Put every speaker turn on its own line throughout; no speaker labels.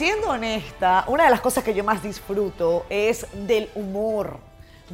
siendo honesta, una de las cosas que yo más disfruto es del humor.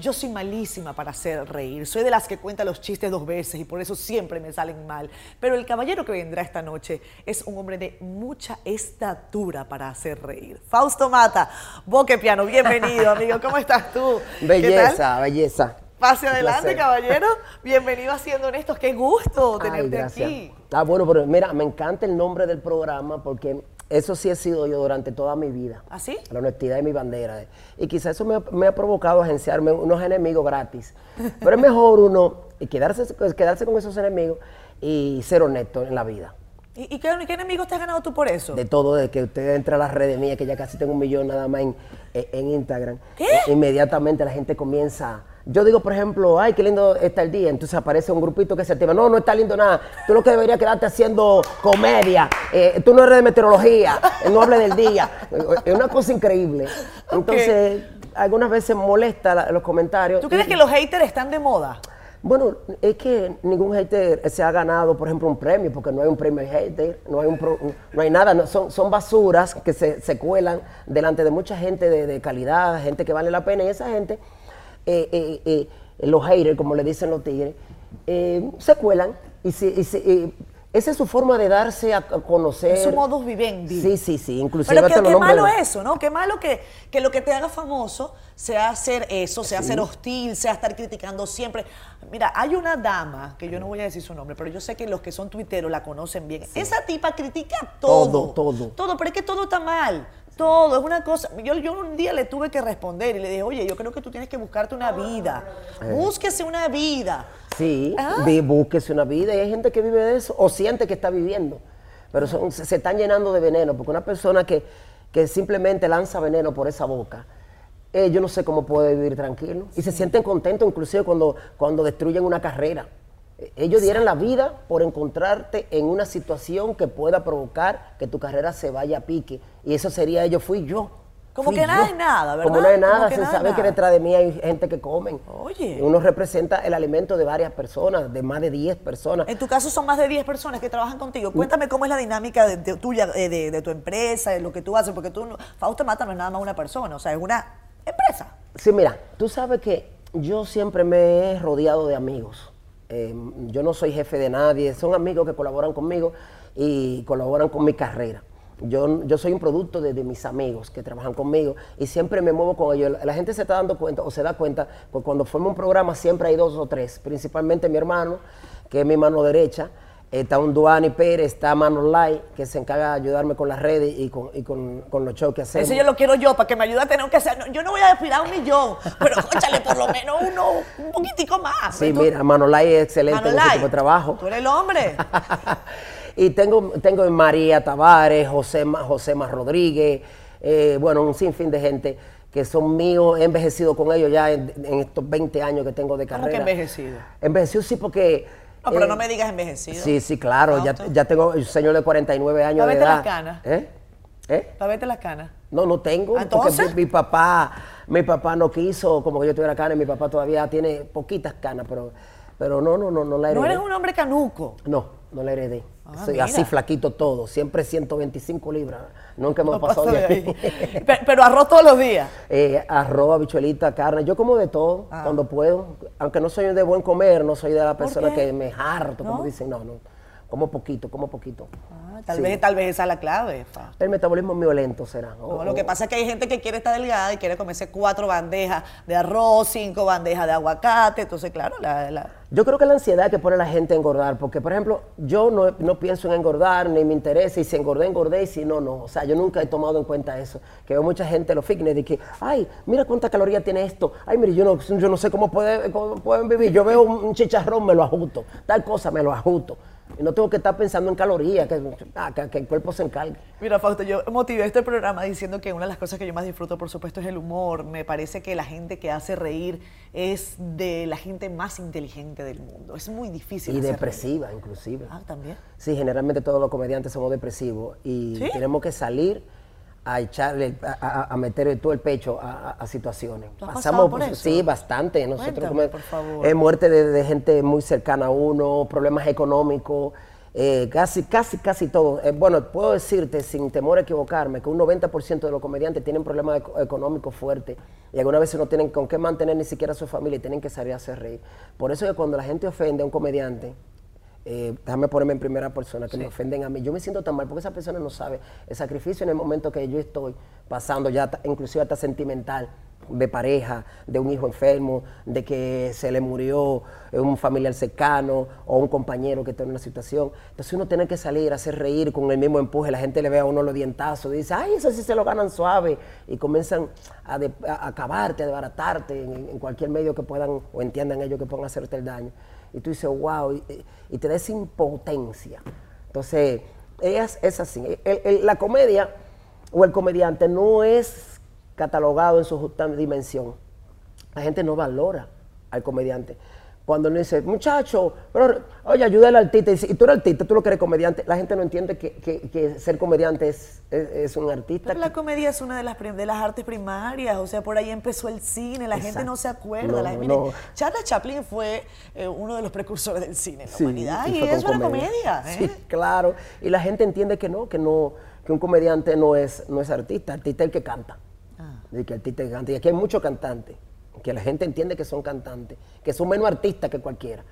Yo soy malísima para hacer reír, soy de las que cuenta los chistes dos veces y por eso siempre me salen mal. Pero el caballero que vendrá esta noche es un hombre de mucha estatura para hacer reír. Fausto Mata, Boque Piano, bienvenido amigo, ¿cómo estás tú?
Belleza, belleza.
Pase adelante, caballero. Bienvenido a Siendo Honestos. Qué gusto tenerte aquí.
Ah, bueno, pero mira, me encanta el nombre del programa porque eso sí he sido yo durante toda mi vida.
¿Ah, sí?
La honestidad de mi bandera. Y quizás eso me ha, provocado agenciarme unos enemigos gratis. Pero es mejor uno quedarse, quedarse con esos enemigos y ser honesto en la vida.
¿Y, qué, enemigos te has ganado tú por eso?
De todo, de que usted entra a las redes mías, que ya casi tengo un millón nada más en, en Instagram.
¿Qué?
inmediatamente la gente comienza yo digo, por ejemplo, ay, qué lindo está el día. Entonces aparece un grupito que se activa. No, no está lindo nada. Tú lo que deberías quedarte haciendo comedia. Eh, tú no eres de meteorología. Eh, no hables del día. Es una cosa increíble. Entonces, algunas veces molesta los comentarios.
¿Tú crees que los haters están de moda?
Bueno, es que ningún hater se ha ganado, por ejemplo, un premio, porque no hay un premio de hater, no hay, un no hay nada, son, son basuras que se, cuelan delante de mucha gente de, de calidad, gente que vale la pena, y esa gente eh, eh, eh, los haters, como le dicen los tigres, se cuelan y, esa es su forma de darse a conocer. Es
su modus vivendi.
Sí, sí, sí. Inclusive
Pero qué, malo eso, ¿no? Qué malo que, que, lo que te haga famoso sea hacer eso, sea ser hostil, sea estar criticando siempre. Mira, hay una dama, que yo no voy a decir su nombre, pero yo sé que los que son tuiteros la conocen bien. Esa tipa critica todo.
Todo, todo.
Todo, pero es que todo está mal. Todo, es una cosa. Yo, yo un día le tuve que responder y le dije, oye, yo creo que tú tienes que buscarte una vida. Eh. Búsquese una vida.
Sí, ah. búsquese una vida y hay gente que vive de eso o siente que está viviendo. Pero se, están llenando de veneno, porque una persona que, simplemente lanza veneno por esa boca, eh, yo no sé cómo puede vivir tranquilo. Y se sienten contentos inclusive cuando, cuando destruyen una carrera. Ellos dieran la vida por encontrarte en una situación que pueda provocar que tu carrera se vaya a pique. Y eso sería ellos, fui yo.
Como que nada es nada, ¿verdad?
Como no hay nada, sin saber que detrás de mí hay gente que comen.
Oye.
Uno representa el alimento de varias personas, de más de 10 personas.
En tu caso son más de 10 personas que trabajan contigo. Cuéntame cómo es la dinámica de, tuya, de, tu empresa, de lo que tú haces, porque tú, Fausto Mata no es nada más una persona, o sea, es una empresa.
Sí, mira, tú sabes que yo siempre me he rodeado de amigos. Em, yo no soy jefe de nadie, son amigos que colaboran conmigo y colaboran con mi carrera. Yo, yo soy un producto de, mis amigos que trabajan conmigo y siempre me muevo con ellos. La gente se está dando cuenta o se da cuenta, porque cuando formo un programa siempre hay dos o tres, principalmente mi hermano, que es mi mano derecha, está un Duani Pérez, está Manuel Lai, que se encarga de ayudarme con las redes y con, y con, con los shows que hacemos.
Ese yo lo quiero yo, para que me ayude a tener que hacer. yo no voy a aspirar un millón, pero échale por lo menos uno, un poquitico más.
Sí, mira, Manuel Lai es excelente en ese tipo de trabajo.
Tú eres el hombre.
y tengo, tengo María Tavares, José, José Más Rodríguez, eh, bueno, un sinfín de gente que son míos, he envejecido con ellos ya en, estos 20 años que tengo de carrera.
¿Cómo que envejecido?
Envejecido sí porque
no, pero no eh, me digas envejecido.
Sí, sí, claro. Ya, ya, tengo un señor de 49 años de edad.
las canas?
¿Eh?
¿Eh? ¿Para verte las canas?
No, no tengo.
¿Entonces?
Porque mi, papá, mi papá no quiso como que yo tuviera canas. Mi papá todavía tiene poquitas canas, pero, pero no, no, no, no la heredé.
¿No eres un hombre canuco?
No, no la heredé. Ah, Soy así flaquito todo, siempre 125 libras. Nunca hemos pasado de ahí.
pero, arroz todos los días.
Eh, arroz, habichuelita, carne. Yo como de todo ah. cuando puedo. Aunque no soy de buen comer, no soy de la persona que me harto, como dicen. No, no. Como poquito, como poquito.
Ah, tal, vez, tal vez esa es la clave.
El metabolismo es violento será.
lo que pasa es que hay gente que quiere estar delgada y quiere comerse cuatro bandejas de arroz, cinco bandejas de aguacate. Entonces, claro, la,
Yo creo que la ansiedad que pone la gente a engordar, porque, por ejemplo, yo no, no, pienso en engordar, ni me interesa, y si engordé, engordé, y si no, no. O sea, yo nunca he tomado en cuenta eso. Que veo mucha gente, los fitness, de que, ay, mira cuánta caloría tiene esto. Ay, mire, yo no, yo no sé cómo, puede, cómo pueden vivir. Yo veo un chicharrón, me lo ajusto. Tal cosa, me lo ajusto. Y no tengo que estar pensando en calorías, ah, que, el cuerpo se encargue.
Mira, Fausto, yo motivé este programa diciendo que una de las cosas que yo más disfruto, por supuesto, es el humor. Me parece que la gente que hace reír es de la gente más inteligente del mundo. Es muy difícil.
Y depresiva, inclusive.
Ah, también.
Sí, generalmente todos los comediantes somos depresivos y tenemos que salir a echarle, a, meter todo el pecho a, situaciones.
Pasamos por eso?
Sí, bastante. Nosotros por favor. muerte de, gente muy cercana a uno, problemas económicos. eh, casi, casi, casi todo. Eh, bueno, puedo decirte, sin temor a equivocarme, que un 90% de los comediantes tienen problemas eco- económicos fuertes y algunas veces no tienen con qué mantener ni siquiera a su familia y tienen que salir a hacer reír. Por eso es que cuando la gente ofende a un comediante, eh, déjame ponerme en primera persona, que me ofenden a mí. Yo me siento tan mal porque esa persona no sabe el sacrificio en el momento que yo estoy pasando, ya inclusive hasta sentimental, de pareja, de un hijo enfermo, de que se le murió eh, un familiar cercano o un compañero que está en una situación. Entonces uno tiene que salir a hacer reír con el mismo empuje, la gente le ve a uno los dientazos, dice, ay, eso sí se lo ganan suave, y comienzan a, de- a acabarte, a desbaratarte en, en cualquier medio que puedan o entiendan ellos que puedan hacerte el daño. Y tú dices, wow, y, te da esa impotencia. Entonces, es, es así. La comedia o el comediante no es catalogado en su justa dimensión. La gente no valora al comediante. Cuando uno dice, muchacho, pero, oye, ayuda al artista, y, dice, y tú eres artista, tú lo que eres comediante, la gente no entiende que, que- que ser comediante es, es- es un artista.
Pero la comedia es una de las, de las artes primarias, o sea, por ahí empezó el cine, la gente no se acuerda.
No,
la gente-
no.
Charles Chaplin fue eh, uno de los precursores del cine en la
Sí,
humanidad y,
fue
es una comedia. ¿eh?
Sí, claro. Y la gente entiende que no, que no, que un comediante no es, no es artista, artista es el que canta.
Ah.
Y que artista es que canta. Y aquí hay muchos cantantes, que la gente entiende que son cantantes, que son menos artistas que cualquiera.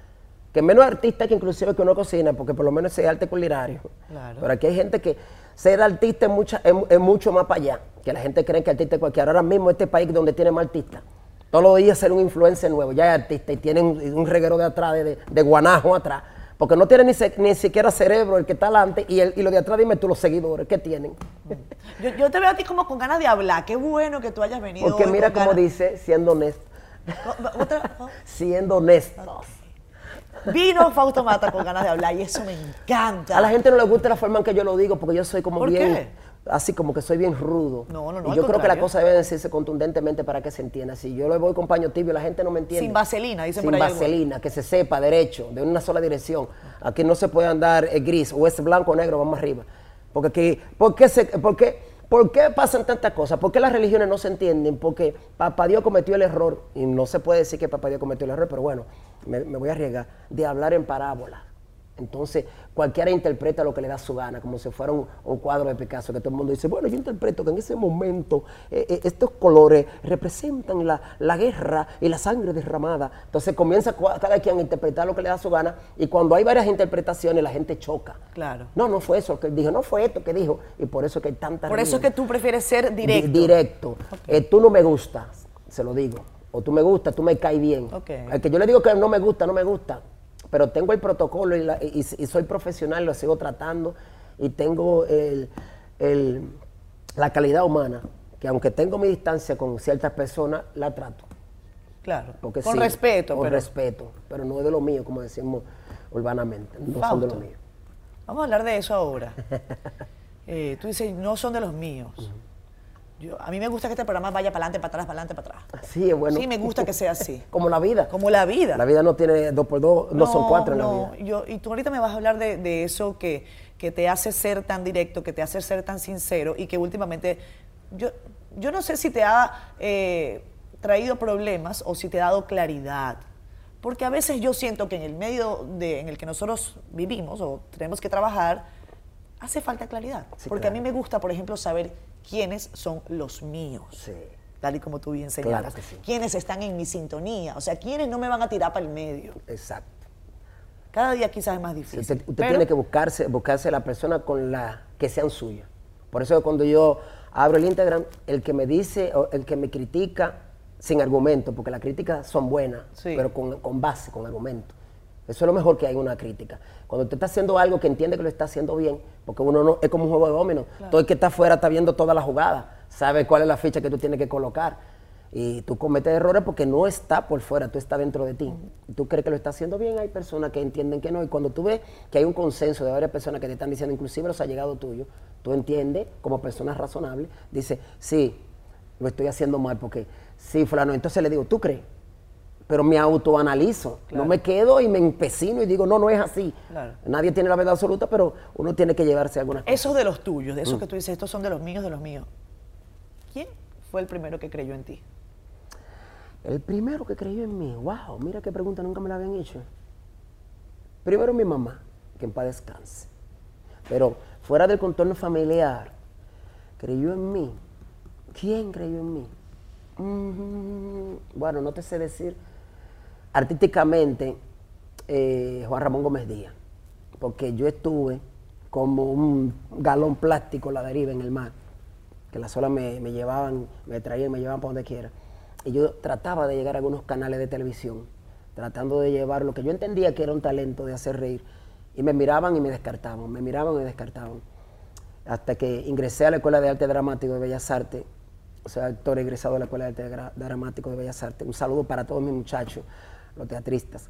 Que menos artistas que inclusive que uno cocina, porque por lo menos es arte culinario.
Claro.
Pero aquí hay gente que ser artista es, mucha- es, es mucho más para allá, que la gente cree que artista es cualquiera. Ahora mismo este país donde tiene más artistas. Todos los días ser un influencer nuevo, ya es artista y tienen un, un reguero de atrás, de, de guanajo atrás. Porque no tiene ni, se- ni siquiera cerebro el que está adelante y, el, y lo de atrás, dime tú, los seguidores, ¿qué tienen?
Yo, yo te veo a ti como con ganas de hablar. Qué bueno que tú hayas venido.
Porque
hoy
mira
ganas-
dice, siendo honesto.
Otra- oh.
Siendo honestos.
Vino Fausto Mata con ganas de hablar y eso me encanta.
A la gente no le gusta la forma en que yo lo digo porque yo soy como
¿Por
bien.
qué?
Así como que soy bien rudo.
No, no, no,
Y yo creo que la cosa debe decirse contundentemente para que se entienda. Si yo le voy con paño tibio, la gente no me entiende.
Sin vaselina, dicen
Sin
por ahí
vaselina, que se sepa derecho, de una sola dirección. Aquí no se puede andar eh, gris, o es blanco o negro, vamos arriba. Porque aquí, ¿por qué, se, por qué- por qué pasan tantas cosas? ¿Por qué las religiones no se entienden? Porque Papá Dios cometió el error, y no se puede decir que Papá Dios cometió el error, pero bueno, me, me voy a arriesgar, de hablar en parábolas. Entonces, cualquiera interpreta lo que le da su gana, como si fuera un, un cuadro de Picasso, que todo el mundo dice, bueno, yo interpreto que en ese momento eh, eh, estos colores representan la, la guerra y la sangre derramada. Entonces comienza cada quien a interpretar lo que le da su gana, y cuando hay varias interpretaciones, la gente choca.
Claro.
No, no fue eso que él dijo, no fue esto que dijo, y por eso es que hay tanta
Por eso es que tú prefieres ser directo.
Di- directo. Eh, tú no me gustas, se lo digo. O tú me gustas, tú me caes bien.
Ok.
El que yo le digo que no me gusta, no me gusta. Pero tengo el protocolo y, la- y- y soy profesional, lo sigo tratando. Y tengo el- el- la calidad humana, que aunque tengo mi distancia con ciertas personas, la trato.
Claro.
Porque
con
sí,
respeto.
Con
pero-
respeto. Pero no es de lo mío, como decimos urbanamente. No son de lo mío.
Vamos a hablar de eso ahora. Eh, tú dices, no son de los míos. Yo- a mí me gusta que este programa vaya para adelante, para atrás, para adelante, para atrás.
Sí, es bueno.
Sí, me gusta que sea así.
Como la vida.
Como la vida.
La vida no tiene dos por dos, no, son cuatro en la
no,
vida.
Yo, y tú ahorita me vas a hablar de, de eso que, que te hace ser tan directo, que te hace ser tan sincero y que últimamente, yo, yo no sé si te ha eh, traído problemas o si te ha dado claridad. Porque a veces yo siento que en el medio de, en el que nosotros vivimos o tenemos que trabajar, hace falta claridad.
Sí,
Porque a mí me gusta, por ejemplo, saber quiénes son los míos.
Sí.
Tal y como tú bien señalas.
sí.
Quiénes están en mi sintonía. O sea, quiénes no me van a tirar para el medio.
Exacto.
Cada día quizás es más
Sí,
difícil.
Usted, usted
pero-
tiene que buscarse, buscarse la persona con la que sean suyas. Por eso cuando yo abro el Instagram, el que me dice, o el que me critica sin argumento, porque las críticas son buenas, pero con, con base, con argumento. Eso es lo mejor que hay en una crítica. Cuando usted está haciendo algo que entiende que lo está haciendo bien, porque uno no es como un juego de dominos. Todo el que está afuera está viendo toda la jugada, sabe cuál es la ficha que tú tienes que colocar. Y tú cometes errores porque no está por fuera, tú estás dentro de ti. Tú crees que lo está haciendo bien, hay personas que entienden que no. Y cuando tú ves que hay un consenso de varias personas que te están diciendo, inclusive los allegados tuyos, tú entiendes como persona razonable, dice, sí, lo estoy haciendo mal porque sí, fulano. Entonces le digo, ¿tú crees? Pero me autoanalizo,
Claro.
no me quedo y me empecino y digo, no, no es así.
Claro.
Nadie tiene la verdad absoluta, pero uno tiene que llevarse algunas cosas.
Esos de los tuyos, de
Mm.
esos que tú dices, estos son de los míos, de los míos. ¿Quién fue el primero que creyó en ti?
El primero que creyó en mí, wow, mira qué pregunta, nunca me la habían hecho. Primero mi mamá. que en paz descanse. Pero fuera del contorno familiar, creyó en mí. ¿Quién creyó en mí? Mm, bueno, no te sé decir. Artísticamente, eh, Juan Ramón Gómez Díaz, porque yo estuve como un galón plástico la deriva en el mar, que las olas me, llevaban, me traían, me llevaban para donde quiera. Y yo trataba de llegar a algunos canales de televisión, tratando de llevar lo que yo entendía que era un talento de hacer reír. Y me miraban y me descartaban, me miraban y me descartaban. Hasta que ingresé a la Escuela de Arte Dramático de Bellas Artes, o sea, actor egresado de la Escuela de Arte Dramático de Bellas Artes. Un saludo para todos mis muchachos, los teatristas.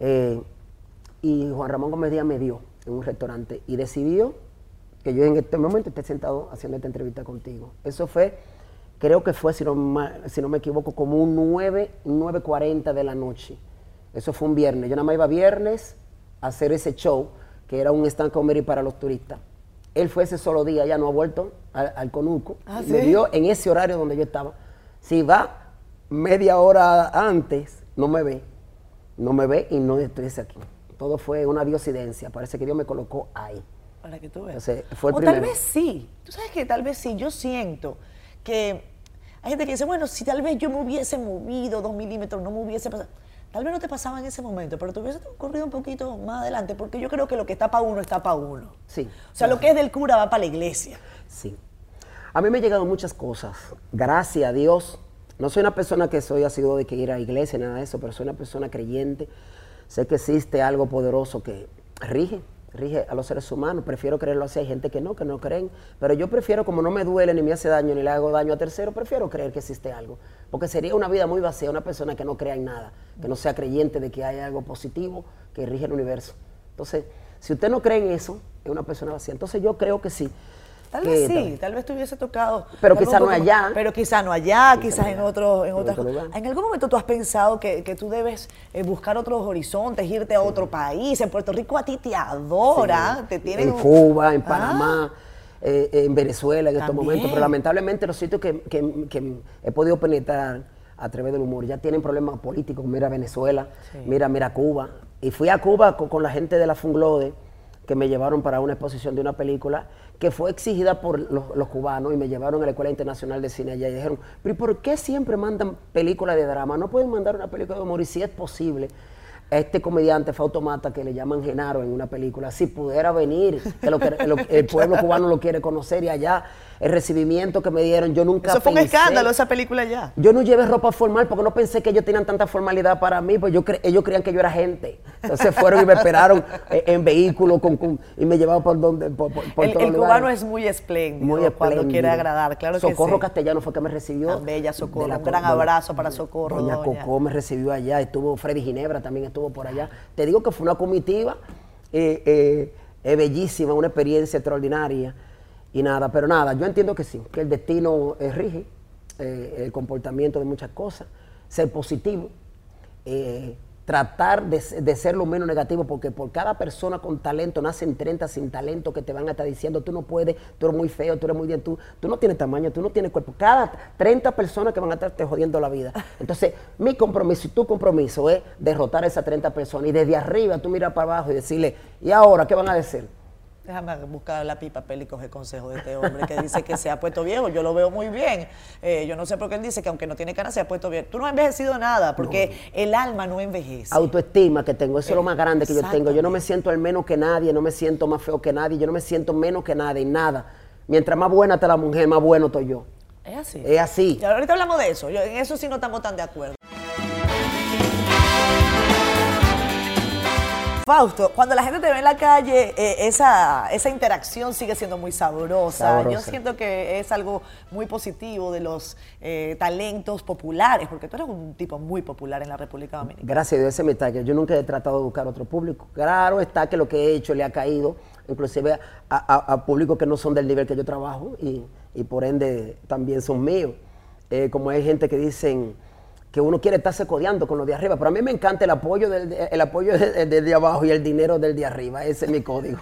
Eh, y Juan Ramón Gómez Díaz me dio en un restaurante y decidió que yo en este momento esté sentado haciendo esta entrevista contigo. Eso fue, creo que fue, si no, si no me equivoco, como un 9, 9.40 de la noche. Eso fue un viernes. Yo nada más iba viernes a hacer ese show, que era un stand comedy para los turistas. Él fue ese solo día, ya no ha vuelto al, al Conuco.
Ah,
Me vio en ese horario donde yo estaba. Si va media hora antes, no me ve. No me ve y no estoy aquí. Todo fue una diosidencia. Parece que Dios me colocó ahí.
Para que tú veas.
Entonces, fue el
o tal vez sí. Tú sabes que tal vez sí. Yo siento que hay gente que dice, bueno, si tal vez yo me hubiese movido dos milímetros, no me hubiese pasado. Tal vez no te pasaba en ese momento, pero te hubiese ocurrido un poquito más adelante, porque yo creo que lo que está para uno está para uno.
Sí.
O sea, lo que es del cura va para la iglesia.
Sí. A mí me han llegado muchas cosas. Gracias a Dios. No soy una persona que soy asiduo de que ir a iglesia, nada de eso, pero soy una persona creyente. Sé que existe algo poderoso que rige, rige a los seres humanos. Prefiero creerlo así. Hay gente que no, que no creen. Pero yo prefiero, como no me duele, ni me hace daño, ni le hago daño a terceros, prefiero creer que existe algo. Porque sería una vida muy vacía, una persona que no crea en nada, que no sea creyente de que hay algo positivo que rige el universo. Entonces, si usted no cree en eso, es una persona vacía. Entonces yo creo que sí.
Tal vez sí, tal vez te hubiese tocado.
Pero
tal vez
quizá
un
no allá.
Pero quizá no allá, quizás en
allá,
otro, en otras cosas. ¿En algún momento tú has pensado que, que tú debes eh, buscar otros horizontes, irte a otro país? En Puerto Rico a ti te adora, te tienen.
en Cuba, en
Ah,
Panamá, eh, en Venezuela en estos momentos. Pero lamentablemente los sitios que, que- que he podido penetrar a través del humor ya tienen problemas políticos. Mira Venezuela, mira, mira Cuba. Y fui a Cuba con, con la gente de la Funglode que me llevaron para una exposición de una película que fue exigida por los, los cubanos y me llevaron a la Escuela Internacional de Cine allá y dijeron, pero ¿y por qué siempre mandan películas de drama? No pueden mandar una película de humor y si es posible. Este comediante fue automata que le llaman Genaro en una película, si pudiera venir, que lo que- lo- el pueblo cubano lo quiere conocer y allá el recibimiento que me dieron, yo nunca
Eso fue un escándalo, esa película ya.
yo no llevé ropa formal porque no pensé que ellos tenían tanta formalidad para mí, pues yo cre- ellos creían que yo era gente. Entonces fueron y me esperaron eh, en vehículo con, con- y me llevaban por donde por, por- por
El,
todos
el cubano es muy espléndido
muy
cuando
espléndido.
quiere agradar, claro
Socorro
que sí.
Castellano fue que me recibió.
Tan bella Socorro,
la
un gran abrazo para Socorro,
Doña
doña.
Cocó me recibió allá, estuvo Freddy Ginebra también estuvo por allá. Te digo que fue una comitiva eh, eh, eh, bellísima, una experiencia extraordinaria. Y nada, pero nada, yo entiendo que sí, que el destino eh, rige eh, el comportamiento de muchas cosas, ser positivo, eh, tratar de, de ser lo menos negativo, porque por cada persona con talento nacen 30 sin talento que te van a estar diciendo, tú no puedes, tú eres muy feo, tú eres muy bien, tú, tú no tienes tamaño, tú no tienes cuerpo. Cada 30 personas que van a estar te jodiendo la vida. Entonces, mi compromiso y tu compromiso es derrotar a esas 30 personas y desde arriba tú miras para abajo y decirle, ¿y ahora qué van a decir?
Déjame buscar la pipa papel y coger consejo de este hombre que dice que se ha puesto viejo. Yo lo veo muy bien. Eh, yo no sé por qué él dice que aunque no tiene canas se ha puesto bien. Tú no has envejecido nada porque el alma no envejece.
autoestima que tengo, eso es lo más grande que yo tengo. Yo no me siento el menos que nadie, no me siento más feo que nadie, yo no me siento menos que nadie, nada. Mientras más buena está la mujer, más bueno estoy yo.
Es así.
Es así.
Y ahorita hablamos de eso. Yo- en eso sí no estamos tan de acuerdo. Fausto, cuando la gente te ve en la calle, eh, esa, esa interacción sigue siendo muy sabrosa. Yo siento que es algo muy positivo de los eh, talentos populares, porque tú eres un tipo muy popular en la República Dominicana.
Gracias a Dios, ese es mi target. Yo nunca he tratado de buscar otro público. Claro está que lo que he hecho le ha caído, inclusive a, a- a públicos que no son del nivel que yo trabajo y, y por ende también son míos. Eh, como hay gente que dicen que uno quiere estarse codeando con los de arriba, pero a mí me encanta el apoyo del, de- el apoyo del de, de abajo y el dinero del de arriba. Ese es mi código.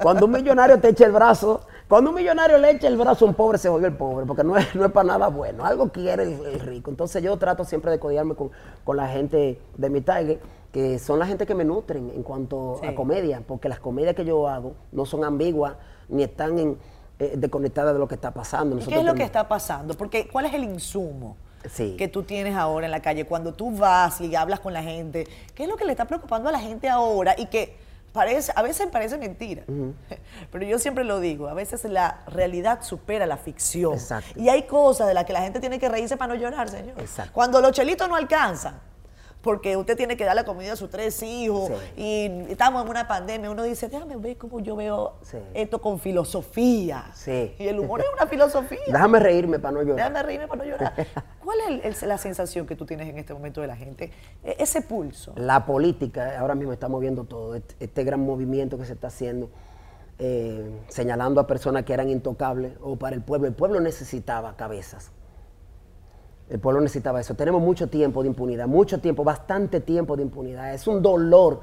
Cuando un millonario te echa el brazo, cuando un millonario le echa el brazo a un pobre, se jodió el pobre, porque no es, no es para nada bueno. Algo quiere el, el rico. Entonces yo trato siempre de codearme con, con la gente de mi target que son la gente que me nutren en cuanto a comedia, porque las comedias que yo hago no son ambiguas ni están en, eh, desconectadas de lo que está pasando.
¿Y ¿Qué es lo que está pasando? Porque ¿cuál es el insumo? Que tú tienes ahora en la calle, cuando tú vas y hablas con la gente, ¿qué es lo que le está preocupando a la gente ahora? Y que parece, a veces parece mentira, pero yo siempre lo digo, a veces la realidad supera la ficción. Y hay cosas de las que la gente tiene que reírse para no llorar, señor. Cuando los chelitos no alcanzan, porque usted tiene que dar la comida a sus tres hijos y estamos en una pandemia, uno dice, déjame ver cómo yo veo esto con filosofía. Y el humor es una filosofía.
Déjame reírme para no llorar.
Déjame reírme para no llorar. ¿Cuál es la sensación que tú tienes en este momento de la gente? E, ese pulso.
La política, ahora mismo está moviendo todo, este, este gran movimiento que se está haciendo. Eh, señalando a personas que eran intocables o para el pueblo. El pueblo necesitaba cabezas. El pueblo necesitaba eso. Tenemos mucho tiempo de impunidad, mucho tiempo, bastante tiempo de impunidad. Es un dolor.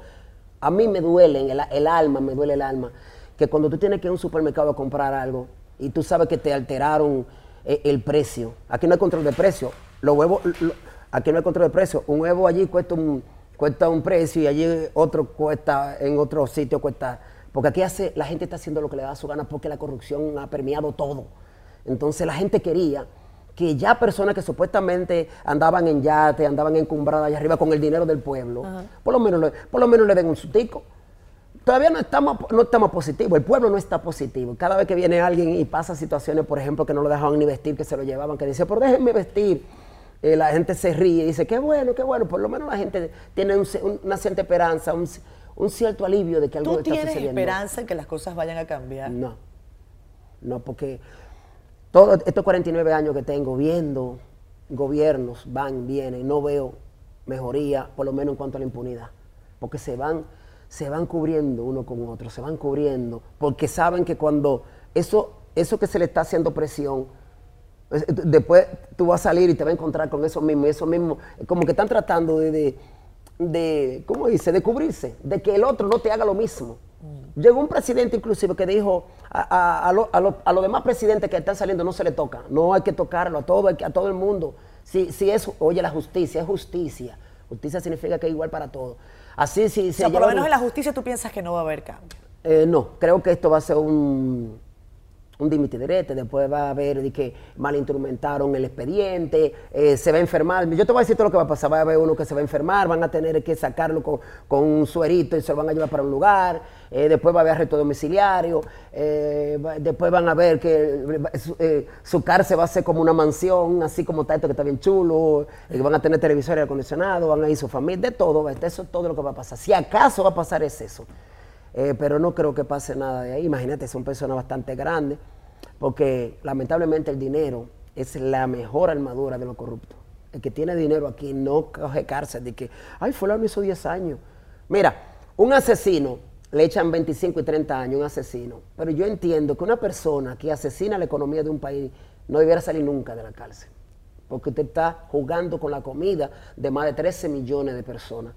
A mí me duele el, el alma, me duele el alma, que cuando tú tienes que ir a un supermercado a comprar algo y tú sabes que te alteraron eh, el precio. Aquí no hay control de precio. Los huevos, aquí no hay control de precio. Un huevo allí cuesta un, cuesta un precio y allí otro cuesta, en otro sitio cuesta. Porque aquí hace, la gente está haciendo lo que le da su gana porque la corrupción ha permeado todo. Entonces la gente quería que ya personas que supuestamente andaban en yate, andaban encumbradas allá arriba con el dinero del pueblo, por lo, menos, por lo menos le den un sutico. Todavía no estamos, no estamos positivos, el pueblo no está positivo. Cada vez que viene alguien y pasa situaciones, por ejemplo, que no lo dejaban ni vestir, que se lo llevaban, que dice, pero déjenme vestir, eh, la gente se ríe y dice, qué bueno, qué bueno, por lo menos la gente tiene una cierta esperanza, un, cierto alivio de que algo está sucediendo. ¿Tú
tienes esperanza en que las cosas vayan a cambiar?
No, no, porque todos estos 49 años que tengo viendo gobiernos van, vienen, no veo mejoría, por lo menos en cuanto a la impunidad, porque se van, se van cubriendo uno con otro, se van cubriendo, porque saben que cuando eso, eso que se le está haciendo presión, después tú vas a salir y te vas a encontrar con eso mismo, eso mismo, como que están tratando de, de, ¿cómo dice?, de cubrirse, de que el otro no te haga lo mismo. Llegó un presidente inclusive que dijo a, los demás presidentes que están saliendo no se le toca, no hay que tocarlo a todo, a todo el mundo. Si, si es, oye, la justicia es justicia. Justicia significa que es igual para todos. Así si,
o por lo menos en la justicia tú piensas que no va a haber cambio.
Eh, no, creo que esto va a ser un, un dimitiderete, después va a haber de que mal instrumentaron el expediente, eh, se va a enfermar. Yo te voy a decir todo lo que va a pasar. Va a haber uno que se va a enfermar, van a tener que sacarlo con, un suerito y se lo van a llevar para un lugar. Eh, después va a haber arresto domiciliario. Eh, después van a ver que su cárcel va a ser como una mansión, así como está esto que está bien chulo. van a tener televisores acondicionados, van a ir su familia, de todo. Eso es todo lo que va a pasar. Si acaso va a pasar es eso. Eh, pero no creo que pase nada de ahí. Imagínate, son personas bastante grandes, porque lamentablemente el dinero es la mejor armadura de los corruptos. El que tiene dinero aquí no coge cárcel de que, ay, fulano hizo 10 años. Mira, un asesino le echan 25 y 30 años, un asesino. Pero yo entiendo que una persona que asesina la economía de un país no debiera salir nunca de la cárcel. Porque usted está jugando con la comida de más de 13 millones de personas.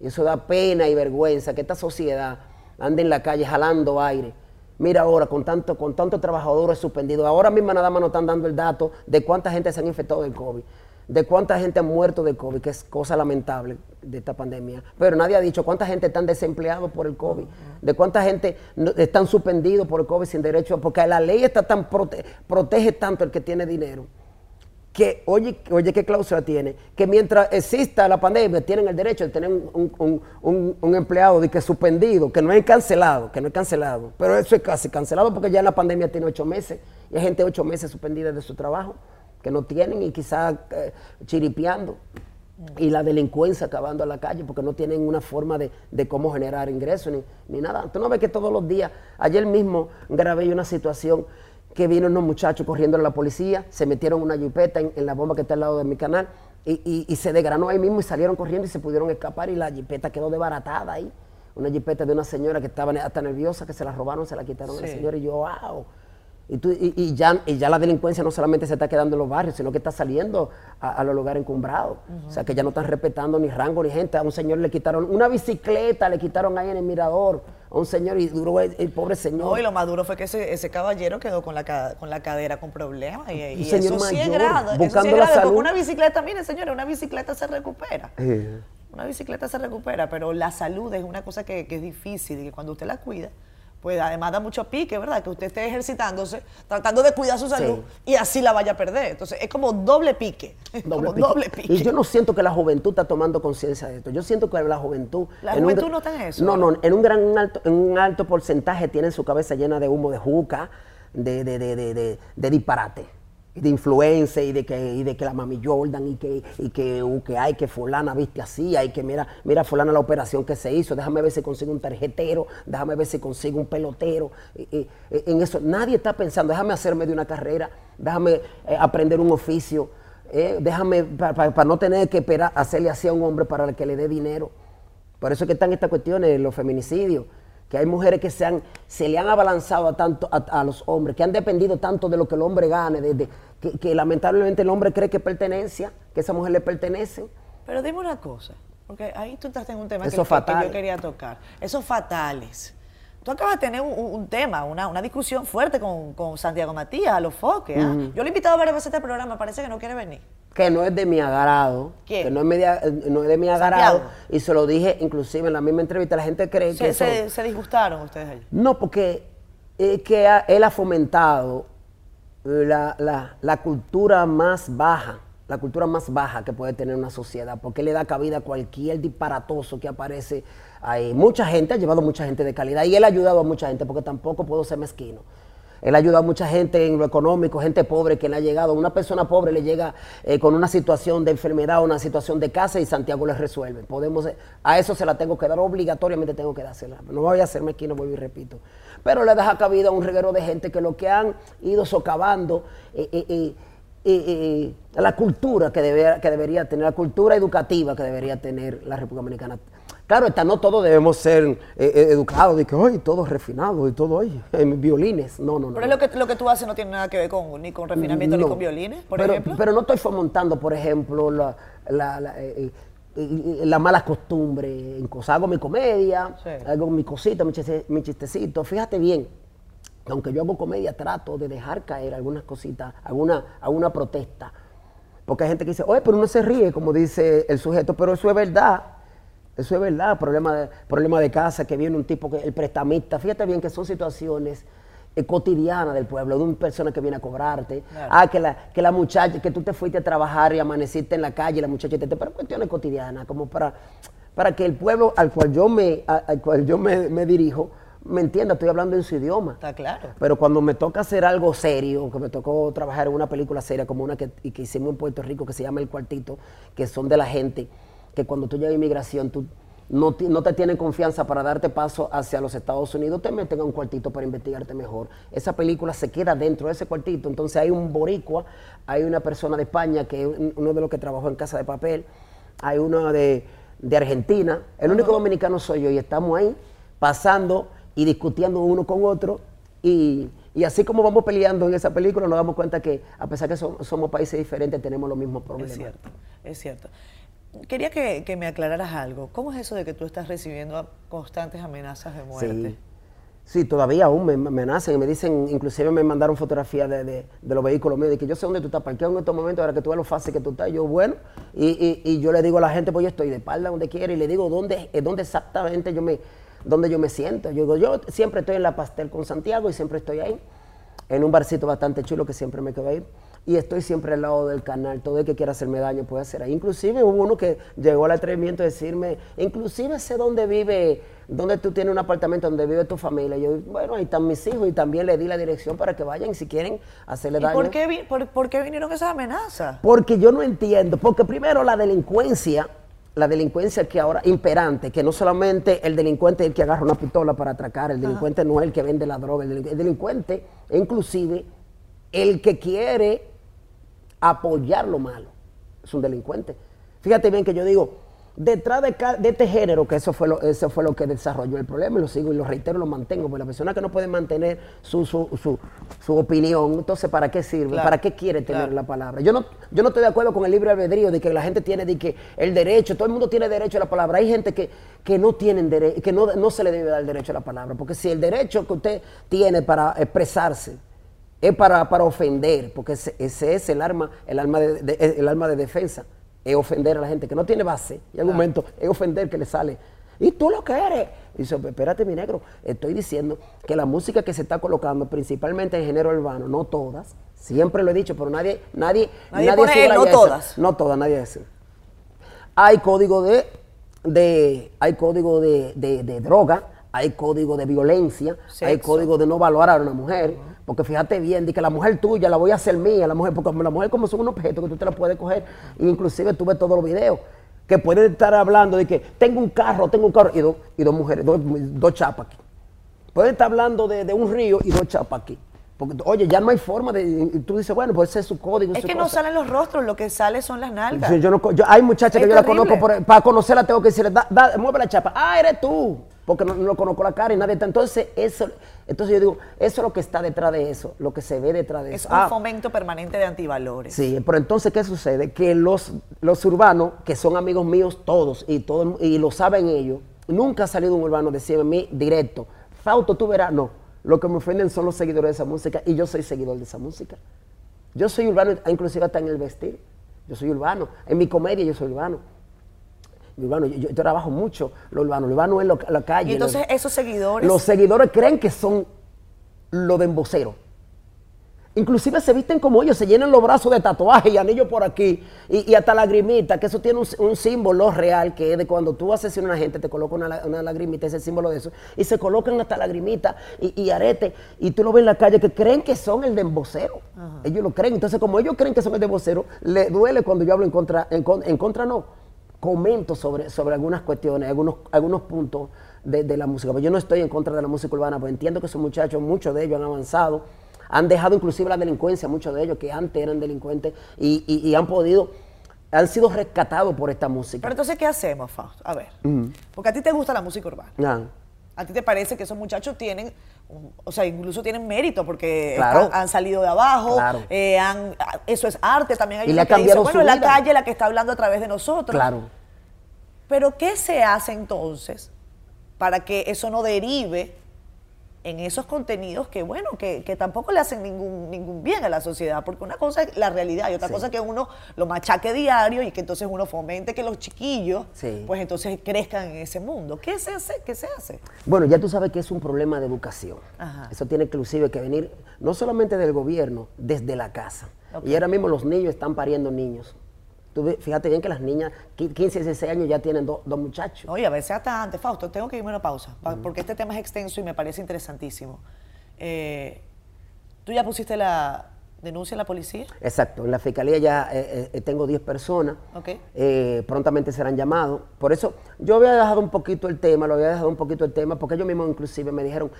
Y eso da pena y vergüenza que esta sociedad anda en la calle jalando aire. Mira ahora, con tanto, con tantos trabajadores suspendidos, ahora mismo nada más nos están dando el dato de cuánta gente se han infectado del COVID, de cuánta gente ha muerto de COVID, que es cosa lamentable de esta pandemia. Pero nadie ha dicho cuánta gente están desempleados por el COVID, de cuánta gente están suspendidos por el COVID sin derecho, porque la ley está tan protege tanto el que tiene dinero que, oye, oye, ¿qué cláusula tiene? Que mientras exista la pandemia, tienen el derecho de tener un, empleado de que suspendido, que no es cancelado, que no es cancelado. Pero eso es casi cancelado porque ya la pandemia tiene ocho meses y hay gente ocho meses suspendida de su trabajo que no tienen y quizás eh, chiripeando. Y la delincuencia acabando a la calle porque no tienen una forma de, cómo generar ingresos ni, ni, nada. Tú no ves que todos los días, ayer mismo grabé una situación que vino unos muchachos corriendo a la policía, se metieron una jipeta en, la bomba que está al lado de mi canal y, se desgranó ahí mismo y salieron corriendo y se pudieron escapar y la jipeta quedó desbaratada ahí. Una jipeta de una señora que estaba hasta nerviosa, que se la robaron, se la quitaron a la señora y yo, wow. Y, tú, y, ya, y ya la delincuencia no solamente se está quedando en los barrios, sino que está saliendo a, los lugares encumbrados. O sea, que ya no están respetando ni rango ni gente. A un señor le quitaron una bicicleta, le quitaron ahí en el mirador un señor y duró el, pobre señor. No,
y lo más duro fue que ese, ese caballero quedó con la, con la cadera con problemas. Y, y eso sí es grado. Buscando eso sí es la salud. Una bicicleta, mire señores, una bicicleta se recupera. una bicicleta se recupera, pero la salud es una cosa que, que es difícil y que cuando usted la cuida, pues además da mucho pique, ¿verdad? Que usted esté ejercitándose, tratando de cuidar su salud
Sí.
y así la vaya a perder. Entonces es como doble pique.
Doble
como
pique.
doble pique.
Y yo no siento que la juventud está tomando conciencia de esto. Yo siento que la juventud.
La
un
juventud no está en eso.
No, no, en un gran un alto, en un alto porcentaje tiene su cabeza llena de humo de juca, de, de, de, de, de- de disparate. De influencia y de que, y de que la mami Jordan y que, y que, uh, que hay que fulana viste así, hay que mira, mira fulana la operación que se hizo, déjame ver si consigo un tarjetero, déjame ver si consigo un pelotero. Y- y- en eso, nadie está pensando, déjame hacerme de una carrera, déjame eh, aprender un oficio, eh, déjame para no tener que esperar hacerle así a un hombre para que le dé dinero. Por eso es que están estas cuestiones, los feminicidios, que hay mujeres que se, han, se le han abalanzado a, tanto, a, a los hombres, que han dependido tanto de lo que el hombre gane, de, de- que, que lamentablemente el hombre cree que pertenencia, que esa mujer le pertenece.
Pero dime una cosa, porque ahí tú estás en un tema que,
Eso
que- yo quería tocar. Esos fatales. Tú acabas de tener un, tema, una, una discusión fuerte con, con Santiago Matías, a los foques. ¿ah? Yo lo he invitado varias veces a este programa, parece que no quiere venir.
que no es de mi agrado,
¿Quién?
que no es, media- eh, no es de mi agrado,
Santiago.
y se lo dije inclusive en la misma entrevista, la gente cree que
Se,
eso-
se- disgustaron ustedes allí.
No, porque es que él ha fomentado la, la- la cultura más baja, la cultura más baja que puede tener una sociedad, porque le da cabida a cualquier disparatoso que aparece ahí. Mucha gente, ha llevado mucha gente de calidad y él ha ayudado a mucha gente, porque tampoco puedo ser mezquino. Él ha ayudado a mucha gente en lo económico, gente pobre que le ha llegado. Una persona pobre le llega eh, con una situación de enfermedad, una situación de casa y Santiago le resuelve. Podemos, a eso se la tengo que dar, obligatoriamente tengo que dársela. No voy a hacerme aquí, no vuelvo y repito. Pero le deja cabida a un reguero de gente que lo que han ido socavando eh, eh, eh, la cultura que, debe- que debería tener, la cultura educativa que debería tener la República Dominicana. Claro, está, no todos debemos ser eh, eh, educados, de que, ay, todos refinados y todo, en violines. No, no, no.
Pero es lo que, lo que tú haces no tiene nada que ver con, ni con refinamiento ni con violines, por
pero,
ejemplo.
Pero no estoy fomentando, por ejemplo, la, la, la, eh, la mala costumbre en cosas. Hago mi comedia,
Sí.
hago mi cosita, mi, chiste- mi chistecito. Fíjate bien, que aunque yo hago comedia, trato de dejar caer algunas cositas, alguna, alguna protesta. Porque hay gente que dice, oye, pero uno se ríe, como dice el sujeto, pero eso es verdad. Eso es verdad, problema de, problema de casa, que viene un tipo, que el prestamista. Fíjate bien que son situaciones eh, cotidianas del pueblo, de una persona que viene a cobrarte.
Claro.
Ah, que la, que la muchacha, que tú te fuiste a trabajar y amaneciste en la calle, la muchacha te... Pero cuestiones cotidianas, como para, para que el pueblo al cual yo me, al cual yo me, me dirijo, me entienda, estoy hablando en su idioma.
Está claro.
Pero cuando me toca hacer algo serio, que me tocó trabajar en una película seria como una que, que hicimos en Puerto Rico que se llama El Cuartito, que son de la gente, que cuando tú llegas a inmigración, tú no, te tienen confianza para darte paso hacia los Estados Unidos, te meten a un cuartito para investigarte mejor. Esa película se queda dentro de ese cuartito, entonces hay un boricua, hay una persona de España, que es un- uno de los que trabajó en Casa de Papel, hay uno de, de Argentina, el único dominicano soy yo y estamos ahí pasando y discutiendo uno con otro y, y así como vamos peleando en esa película nos damos cuenta que a pesar que so- somos países diferentes tenemos los mismos problemas.
Es cierto, es cierto. Quería que, que me aclararas algo. ¿Cómo es eso de que tú estás recibiendo constantes amenazas de muerte?
Sí. Sí, todavía aún me me amenazan y me dicen, inclusive me mandaron fotografías de, de- los vehículos míos, de que yo sé dónde tú estás parqueado en estos momentos, ahora que tú ves lo fácil que tú estás. Yo, bueno, y, y- y yo le digo a la gente, pues yo estoy de espalda donde quiera, y le digo dónde, eh, dónde exactamente yo me, dónde yo me siento. Yo digo, yo siempre estoy en la pastel con Santiago y siempre estoy ahí, en un barcito bastante chulo que siempre me quedo ahí. Y estoy siempre al lado del canal, todo el que quiera hacerme daño puede hacer ahí. Inclusive hubo uno que llegó al atrevimiento de decirme, inclusive sé dónde vive, dónde tú tienes un apartamento donde vive tu familia. Yo, bueno, ahí están mis hijos y también le di la dirección para que vayan si quieren hacerle
¿Y
daño.
por qué, por, por qué vinieron esas amenazas?
Porque yo no entiendo, porque primero la delincuencia, la delincuencia que ahora imperante, que no solamente el delincuente es el que agarra una pistola para atracar, el delincuente no es el que vende la droga, el delincuente, el delincuente inclusive el que quiere apoyar lo malo, es un delincuente. Fíjate bien que yo digo, detrás de, este género, que eso fue, lo, eso fue lo que desarrolló el problema, y lo sigo y lo reitero, lo mantengo, porque la persona que no puede mantener su, su, su- su opinión, entonces ¿para qué sirve?
Claro,
¿Para qué quiere tener
claro.
la palabra? Yo no, yo no estoy de acuerdo con el libre albedrío de que la gente tiene de que el derecho, todo el mundo tiene derecho a la palabra. Hay gente que, que no tienen derecho, que no, no se le debe dar el derecho a la palabra, porque si el derecho que usted tiene para expresarse es para, para ofender, porque ese, ese es el arma, el arma de, de- el arma de defensa. es ofender a la gente que no tiene base y argumento, es ofender que le sale. ¿Y tú lo que eres? Dice, espérate mi negro, estoy diciendo que la música que se está colocando, principalmente en género urbano, no todas, siempre lo he dicho, pero nadie, nadie,
Nadie
nadie
pone no todas.
No todas, nadie dice. Hay código de, de hay código de, de- de droga, hay código de violencia, hay código de no valorar a una mujer, porque fíjate bien, de que la mujer tuya la voy a hacer mía, la mujer, porque la mujer como son un objeto que tú te la puedes coger, e inclusive tú ves todos los videos, que pueden estar hablando de que tengo un carro, tengo un carro, y, dos- y dos mujeres, dos, dos chapas aquí. Pueden estar hablando de, de un río y dos chapas aquí. Porque, oye, ya no hay forma de. y tú dices, bueno, pues ese es su código.
Es
su
que no salen los rostros, lo que sale son las nalgas.
Yo, yo no yo- hay muchachas que
Es
yo la conozco, por- para conocerla tengo que decirle, da, da, mueve la chapa. Ah, eres tú. Porque no, no conozco la cara y nadie está. Entonces, eso, entonces yo digo, eso es lo que está detrás de eso, lo que se ve detrás de
es
eso.
un
Ah,
fomento permanente de antivalores.
Sí, pero entonces, ¿qué sucede? Que los, los urbanos, que son amigos míos todos y, todo, y lo saben ellos, nunca ha salido un urbano decirme a mí directo, Fausto, tú verás, no. Lo que me ofenden son los seguidores de esa música y yo soy seguidor de esa música. Yo soy urbano, inclusive hasta en el vestir. Yo soy urbano. En mi comedia yo soy urbano. Urbano, yo, yo trabajo mucho lo urbano. Lo urbano es lo- la calle.
Y entonces
lo-
esos seguidores.
los seguidores creen que son lo de embocero. Inclusive se visten como ellos, se llenan los brazos de tatuajes y anillos por aquí. Y, y hasta lagrimita, que eso tiene un, un símbolo real, que es de cuando tú asesinas a una gente, te coloca una, la- una lagrimita, es el símbolo de eso, y se colocan hasta lagrimita y, y arete, y tú lo ves en la calle, que creen que son el de embocero. Ellos lo creen, entonces como ellos creen que son el de embocero, le duele cuando yo hablo en contra, en, con- en contra no, comento sobre, sobre algunas cuestiones, algunos, algunos puntos de, de la música. Pero yo no estoy en contra de la música urbana, pues entiendo que esos muchachos, muchos de ellos han avanzado, han dejado inclusive la delincuencia, muchos de ellos que antes eran delincuentes y, y- y han podido, han sido rescatados por esta música.
Pero entonces, ¿qué hacemos, Fausto? A ver. Porque a ti te gusta la música urbana. ¿A ti te parece que esos muchachos tienen, o sea, incluso tienen mérito porque
Claro.
han salido de abajo,
Claro.
eh, han- eso es arte también. Hay
Y le ha
que dice, bueno, es la calle la que está hablando a través de nosotros.
claro.
Pero ¿qué se hace entonces para que eso no derive en esos contenidos que, bueno, que, que tampoco le hacen ningún, ningún bien a la sociedad? Porque una cosa es la realidad y otra
Sí.
cosa es que uno lo machaque diario y que entonces uno fomente que los chiquillos,
Sí.
pues entonces crezcan en ese mundo. ¿Qué se hace? ¿Qué se hace?
Bueno, ya tú sabes que es un problema de educación.
Ajá.
Eso tiene inclusive que venir no solamente del gobierno, desde la casa. Y ahora mismo los niños están pariendo niños. Tú fíjate bien que las niñas, qui- 15, 16 años, ya tienen do- dos muchachos.
Oye, a veces hasta antes, Fausto, tengo que irme a una pausa, pa- porque este tema es extenso y me parece interesantísimo. Eh, ¿Tú ya pusiste la denuncia a la policía?
Exacto, en la fiscalía ya eh, eh, tengo 10 personas,
Ok.
Eh, prontamente serán llamados. Por eso yo había dejado un poquito el tema, lo había dejado un poquito el tema, porque ellos mismos inclusive me dijeron,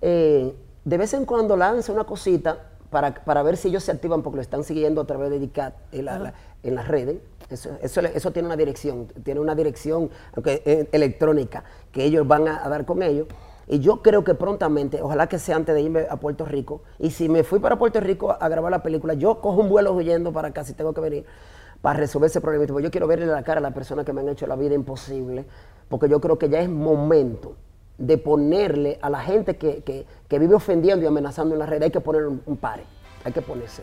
eh, de vez en cuando lanza una cosita para, para ver si ellos se activan, porque lo están siguiendo a través de DICAT en, la- la- en las redes. Eso, eso, eso tiene una dirección, tiene una dirección aunque, eh, electrónica que ellos van a, a dar con ellos. Y yo creo que prontamente, ojalá que sea antes de irme a Puerto Rico, y si me fui para Puerto Rico a, a grabar la película, yo cojo un vuelo huyendo para acá si tengo que venir, para resolver ese problema. Yo quiero verle la cara a las personas que me han hecho la vida imposible, porque yo creo que ya es momento de ponerle a la gente que, que- vive ofendiendo y amenazando en la red, hay que poner un, un pare, hay que ponerse.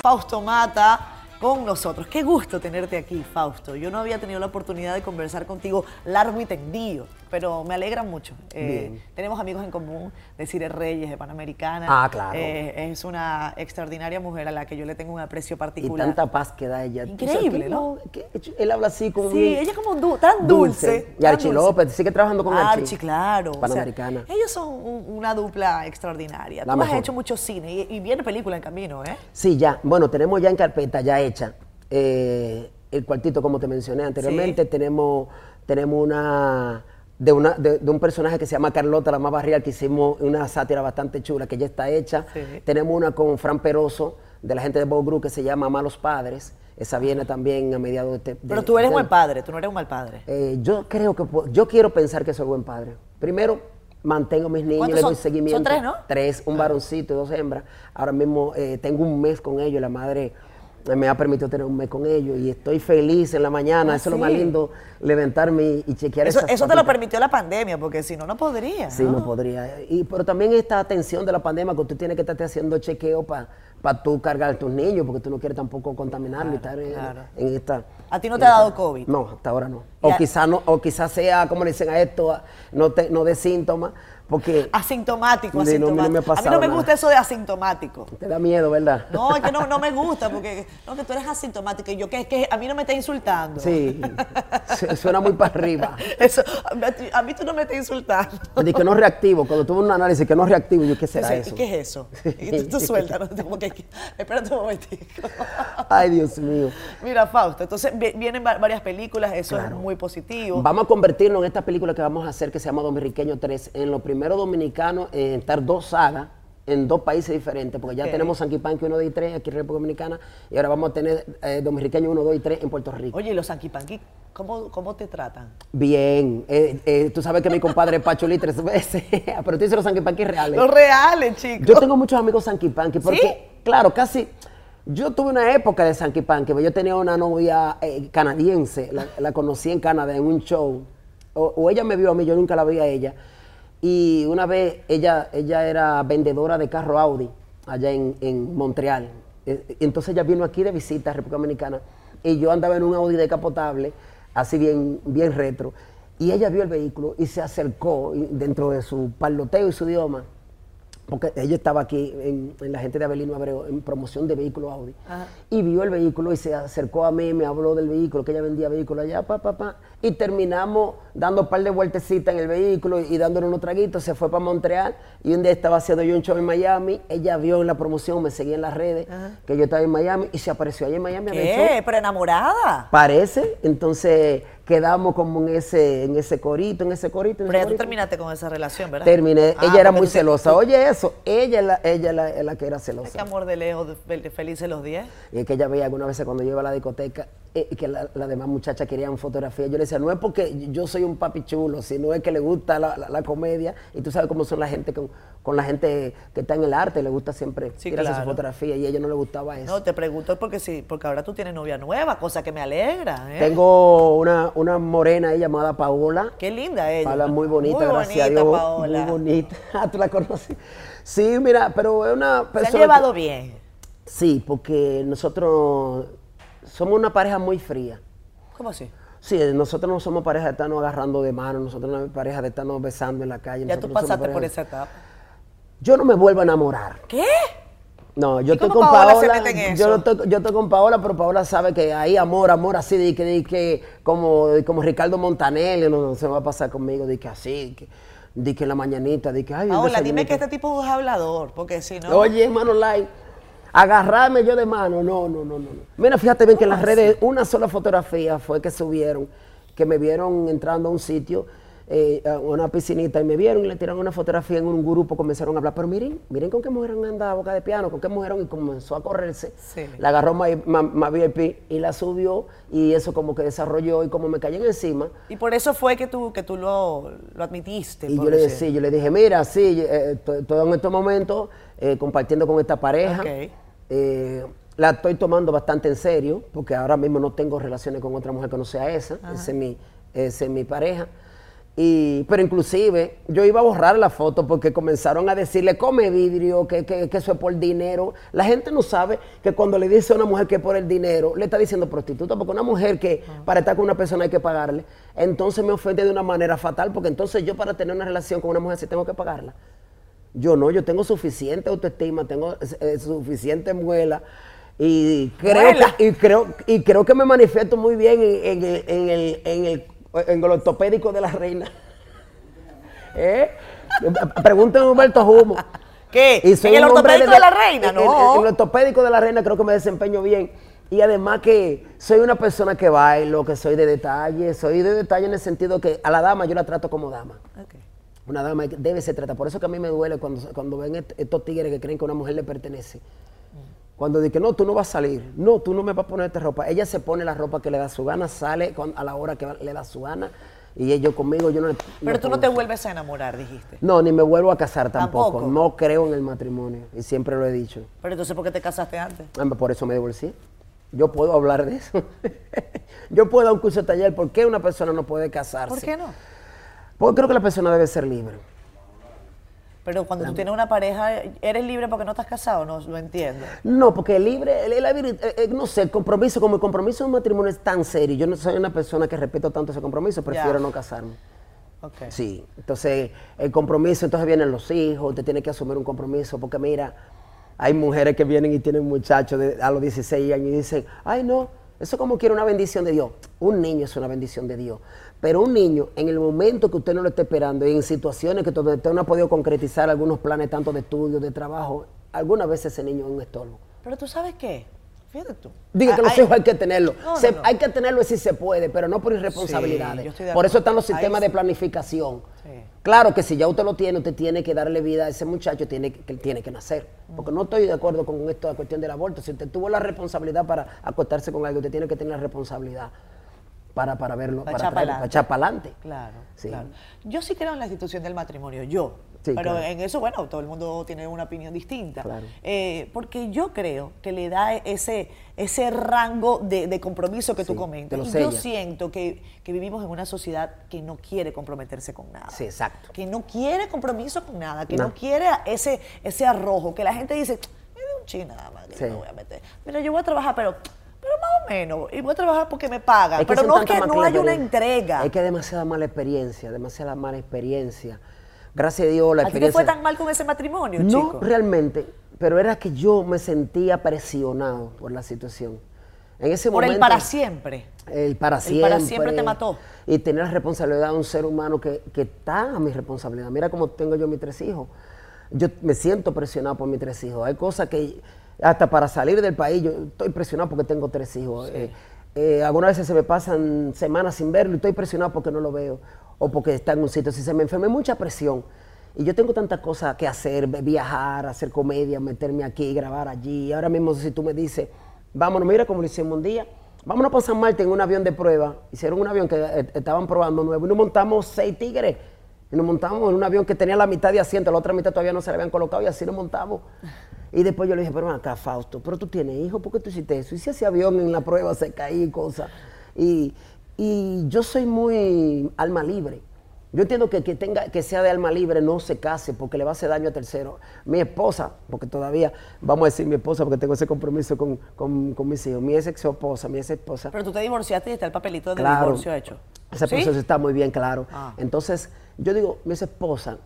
Fausto Mata con nosotros. Qué gusto tenerte aquí, Fausto. Yo no había tenido la oportunidad de conversar contigo largo y tendido, pero me alegra mucho. Eh, tenemos amigos en común, de Cire Reyes, de Panamericana.
Ah, claro.
Eh, es una extraordinaria mujer a la que yo le tengo un aprecio
Y
particular.
tanta paz que da ella.
Increíble, ¿no?
él habla así como
Sí, ella es como du- tan dulce.
Y Archie. López, sigue trabajando con Archie.
Archie, claro. o sea,
Panamericana.
ellos son un- una dupla extraordinaria.
La
Tú has
mejor.
hecho mucho cine y, y viene película en camino, ¿eh?
Sí, ya. Bueno, tenemos ya en carpeta, ya hecha, eh, el cuartito, como te mencioné anteriormente. Tenemos, tenemos una de, una de, de un personaje que se llama Carlota, la más barrial, que hicimos una sátira bastante chula, que ya está hecha.
Sí.
Tenemos una con Fran Peroso, de la gente de Bob Group, que se llama Malos Padres. Esa viene también a mediados de... este-
Pero tú eres
de-
buen padre, tú no eres un mal padre.
Eh, yo creo que yo quiero pensar que soy buen padre. Primero, mantengo a mis niños,
¿Cuántos
les doy
son?
seguimiento.
Son tres, ¿no?
Tres, un varoncito y dos hembras. Ahora mismo eh, tengo un mes con ellos. La madre me ha permitido tener un mes con ellos y estoy feliz en la mañana.
Ah,
eso es lo más lindo, levantarme y, y chequear
Eso,
esas
eso te lo permitió la pandemia, porque si no, no podría.
Sí, no podría. Y, pero también esta atención de la pandemia, que tú tienes que estarte haciendo chequeo para tú cargar a tus niños, porque tú no quieres tampoco contaminarlo y estar en,
claro.
en esta...
¿A ti no te ha dado COVID?
No, hasta ahora no. O quizás no, o quizás sea, como le dicen a esto, no, te, no de síntomas, porque
Asintomático,
Sí, no, me ha
asintomático. a mí no me
nada.
gusta eso de asintomático.
te da miedo, ¿verdad?
No, es que no, no me gusta, porque no, que tú eres asintomático. Y yo, que es que a mí no me estás insultando.
Sí, su- suena muy para arriba.
Eso, a, mí- tú no me estás insultando.
De que no reactivo, cuando tuve un análisis que no reactivo, yo, ¿qué será
¿Y
eso?
qué es eso? Y tú, tú sueltas, ¿no? Como que- espérate un momentico.
Ay, Dios mío.
Mira, Fausto, entonces vi- vienen va- varias películas, eso
Claro.
es muy positivo.
Vamos a convertirnos en esta película que vamos a hacer que se llama Dominiqueño 3, en los primeros dominicanos en estar dos sagas en dos países diferentes, porque ya
Ok.
tenemos Sanquipanqui 1, 2 y 3 aquí en República Dominicana, y ahora vamos a tener eh, Dominiqueño 1, 2 y 3 en Puerto Rico.
Oye, ¿y los sanquipanqui, ¿cómo, ¿cómo te tratan?
Bien, eh, eh, tú sabes que mi compadre es Pachuli tres veces, pero tú dices los Sanquipanqui reales.
Los reales, chicos.
Yo tengo muchos amigos Sanquipanqui, porque, claro, casi. Yo tuve una época de Sanquipanqui, porque yo tenía una novia eh, canadiense, la, la conocí en Canadá en un show. O, o ella me vio a mí, yo nunca la vi a ella. Y una vez ella, ella era vendedora de carro Audi allá en, en Montreal. Eh, Entonces ella vino aquí de visita a República Dominicana y yo andaba en un Audi decapotable, así bien, bien retro. Y ella vio el vehículo y se acercó dentro de su parloteo y su idioma porque ella estaba aquí en, en la gente de Abelino Abreu en promoción de vehículos Audi
Ajá.
y vio el vehículo y se acercó a mí, me habló del vehículo, que ella vendía vehículos allá, pa, pa, pa, y terminamos dando un par de vueltecitas en el vehículo y, dándole unos traguitos, se fue para Montreal y un día estaba haciendo yo un show en Miami, ella vio en la promoción, me seguía en las redes, que yo estaba en Miami y se apareció allá en Miami.
¿Qué? ¿Pero enamorada?
Parece, entonces quedamos como en ese, en ese corito, en ese corito. en
Pero
ese
ya tú terminaste con esa relación, ¿verdad?
Terminé.
Ah,
ella era muy
te-
celosa. Oye, eso. Ella es la, ella la, la que era
Ay, qué
celosa.
amor de lejos, felices los 10.
Y es que ella veía algunas veces cuando yo iba a la discoteca eh, que la- las demás muchachas querían fotografía. Yo le decía, no es porque yo soy un papi chulo, sino es que le gusta la, la- la comedia. Y tú sabes cómo son la gente con, con la gente que está en el arte, le gusta siempre
Sí,
tirarse
claro.
su fotografía y a ella no le gustaba eso.
No, te pregunto porque sí, porque ahora tú tienes novia nueva, cosa que me alegra. ¿eh?
Tengo una, una morena ahí llamada Paola.
Qué linda ella.
Paola muy bonita,
Muy
gracias
bonita,
a Dios.
Paola.
Muy bonita. Ah, ¿Tú la conoces? Sí, mira, pero es una
Se
persona.
han
que-
llevado bien.
Sí, porque nosotros somos una pareja muy fría.
¿Cómo así?
Sí, nosotros no somos pareja de estarnos agarrando de mano, nosotros no somos pareja de estarnos besando en la calle.
Ya tú pasaste por esa etapa.
Yo no me vuelvo a enamorar.
¿Qué?
No, yo
¿Y
estoy con
Paola se
Paola.
mete en
yo,
eso?
estoy, yo estoy con Paola, pero Paola sabe que ahí amor, amor así, de que, de que como, como Ricardo Montaner, no, no se va a pasar conmigo, de que así, que, de que en la mañanita, de que ay,
Paola, dime que este tipo es hablador, porque si no.
Oye, hermano Lai, agarrarme yo de mano, no, no, no, no. Mira, fíjate bien que en las redes una sola fotografía fue que subieron, que me vieron entrando a un sitio, eh, a una piscinita, y me vieron y le tiraron una fotografía en un grupo, comenzaron a hablar, pero miren, miren con qué mujer anda a boca de piano, con qué mujer, y comenzó a correrse.
Sí.
La agarró más ma, ma VIP y la subió, y eso como que desarrolló, y como me cayeron encima,
Y por eso fue que tú, que tú lo, lo admitiste.
y yo le decía, yo le dije, mira, sí, eh, to- todo en estos momentos eh, compartiendo con esta pareja. Eh, la estoy tomando bastante en serio, porque ahora mismo no tengo relaciones con otra mujer que no sea esa, esa es mi, esa es mi pareja. Y, pero inclusive yo iba a borrar la foto porque comenzaron a decirle come vidrio, que, que- que eso es por dinero. La gente no sabe que cuando le dice a una mujer que es por el dinero, le está diciendo prostituta, porque una mujer que para estar con una persona hay que pagarle, entonces me ofende de una manera fatal, porque entonces yo para tener una relación con una mujer sí tengo que pagarla. Yo no, yo tengo suficiente autoestima, tengo eh, suficiente muela y creo,
Muela.
que, y, creo, y creo que me manifiesto muy bien en, en el, en, el, en, el, en el ortopédico de la reina. ¿Eh? Pregúntenme a Humberto Humo.
¿Qué? ¿En el ortopédico de la reina?
en- en-
No.
En, el ortopédico de la reina creo que me desempeño bien. Y además que soy una persona que bailo, que soy de detalle. Soy de detalle en el sentido que a la dama yo la trato como dama.
Ok.
Una dama debe ser tratada. Por eso que a mí me duele cuando, cuando ven est- estos tigres que creen que una mujer le pertenece. Cuando dicen, no, tú no vas a salir. No, tú no me vas a poner esta ropa. Ella se pone la ropa que le da su gana, sale a la hora que le da su gana. Y ellos conmigo, yo no le-
Pero tú no te vuelves a enamorar, dijiste.
No, ni me vuelvo a casar tampoco.
¿Tampoco?
No creo en el matrimonio. Y siempre lo he dicho.
Pero entonces, ¿por qué te casaste antes?
Ah, Por eso me divorcié. yo puedo hablar de eso. yo puedo dar un curso de taller. ¿Por qué una persona no puede casarse?
¿Por qué no?
Porque creo que la persona debe ser libre.
Pero cuando tú tienes una pareja, ¿eres libre porque no estás casado? No lo entiendo.
No, porque libre, el, el- el- no sé, el compromiso, como el compromiso de un matrimonio es tan serio, yo no soy una persona que respeto tanto ese compromiso, prefiero no casarme.
Ok.
Sí, entonces el compromiso, entonces vienen los hijos, usted tiene que asumir un compromiso, porque mira, hay mujeres que vienen y tienen muchachos de- a los 16 años y dicen, ay no, eso como quiere una bendición de Dios. Un niño es una bendición de Dios, pero un niño en el momento que usted no lo esté esperando y en situaciones que donde usted no ha podido concretizar algunos planes tanto de estudio, de trabajo, algunas veces ese niño es un estorbo.
Pero tú sabes qué, fíjate tú.
Diga que
Ah,
los
hay-
hijos hay que tenerlo.
No, no,
Se-
no.
Hay que tenerlo si se puede, pero no por irresponsabilidades.
Sí,
por eso están los
Ahí
sistemas de planificación.
Sí.
Claro que si ya usted lo tiene, usted tiene que darle vida a ese muchacho, tiene que, tiene que nacer. Porque no estoy de acuerdo con esto, la cuestión del aborto. Si usted tuvo la responsabilidad para acostarse con algo, usted tiene que tener la responsabilidad para, para verlo,
Para
para,
echar
para adelante.
Claro,
Sí.
claro. Yo sí creo en la institución del matrimonio, yo.
Sí,
pero
claro.
en eso, bueno, todo el mundo tiene una opinión distinta.
Claro.
Eh, porque yo creo que le da ese, ese rango de, de compromiso que tú comentas. Y yo siento que, que vivimos en una sociedad que no quiere comprometerse con nada.
Sí, exacto.
Que no quiere compromiso con nada, que no,
No.
quiere ese, ese arrojo, que la gente dice, me de un chin nada más, que me voy a meter. Mira, yo voy a trabajar, pero, menos, y voy a trabajar porque me pagan.
Es que
pero no es que no hay una entrega.
Es que demasiada mala experiencia, demasiada mala experiencia. Gracias a Dios la
¿A ti te
experiencia...
fue tan mal con ese matrimonio,
No,
chico?
realmente, pero era que yo me sentía presionado por la situación. En ese
Por
momento...
el para siempre.
El para
El
siempre.
para siempre te mató.
Y tener la responsabilidad de un ser humano que, que está a mi responsabilidad. Mira cómo tengo yo mis tres hijos. Yo me siento presionado por mis tres hijos. Hay cosas que, hasta para salir del país, yo estoy presionado porque tengo tres hijos. Eh, eh, algunas veces se me pasan semanas sin verlo y estoy presionado porque no lo veo o porque está en un sitio. Si se me enferma, mucha presión. Y yo tengo tantas cosas que hacer, viajar, hacer comedia, meterme aquí, grabar allí. Ahora mismo si tú me dices, vámonos, mira como lo hicimos un día, vámonos para San Martín en un avión de prueba. Hicieron un avión que eh, estaban probando nuevo y nos montamos seis tigres. Y nos montamos en un avión que tenía la mitad de asiento, la otra mitad todavía no se le habían colocado y así nos montamos. Y después yo le dije, pero acá, Fausto, pero tú tienes hijos, ¿por qué tú hiciste eso? Y si ese avión en la prueba se caía y cosas. Y, y yo soy muy alma libre. Yo entiendo que que tenga que sea de alma libre no se case porque le va a hacer daño a tercero. Mi esposa, porque todavía vamos a decir mi esposa porque tengo ese compromiso con, con- con mis hijos, mi ex esposa, mi ex esposa.
Pero tú te divorciaste y está el papelito
Claro.
divorcio hecho.
Ese
¿Sí?
proceso está muy bien claro.
Ah.
Entonces, yo digo, mi ex esposa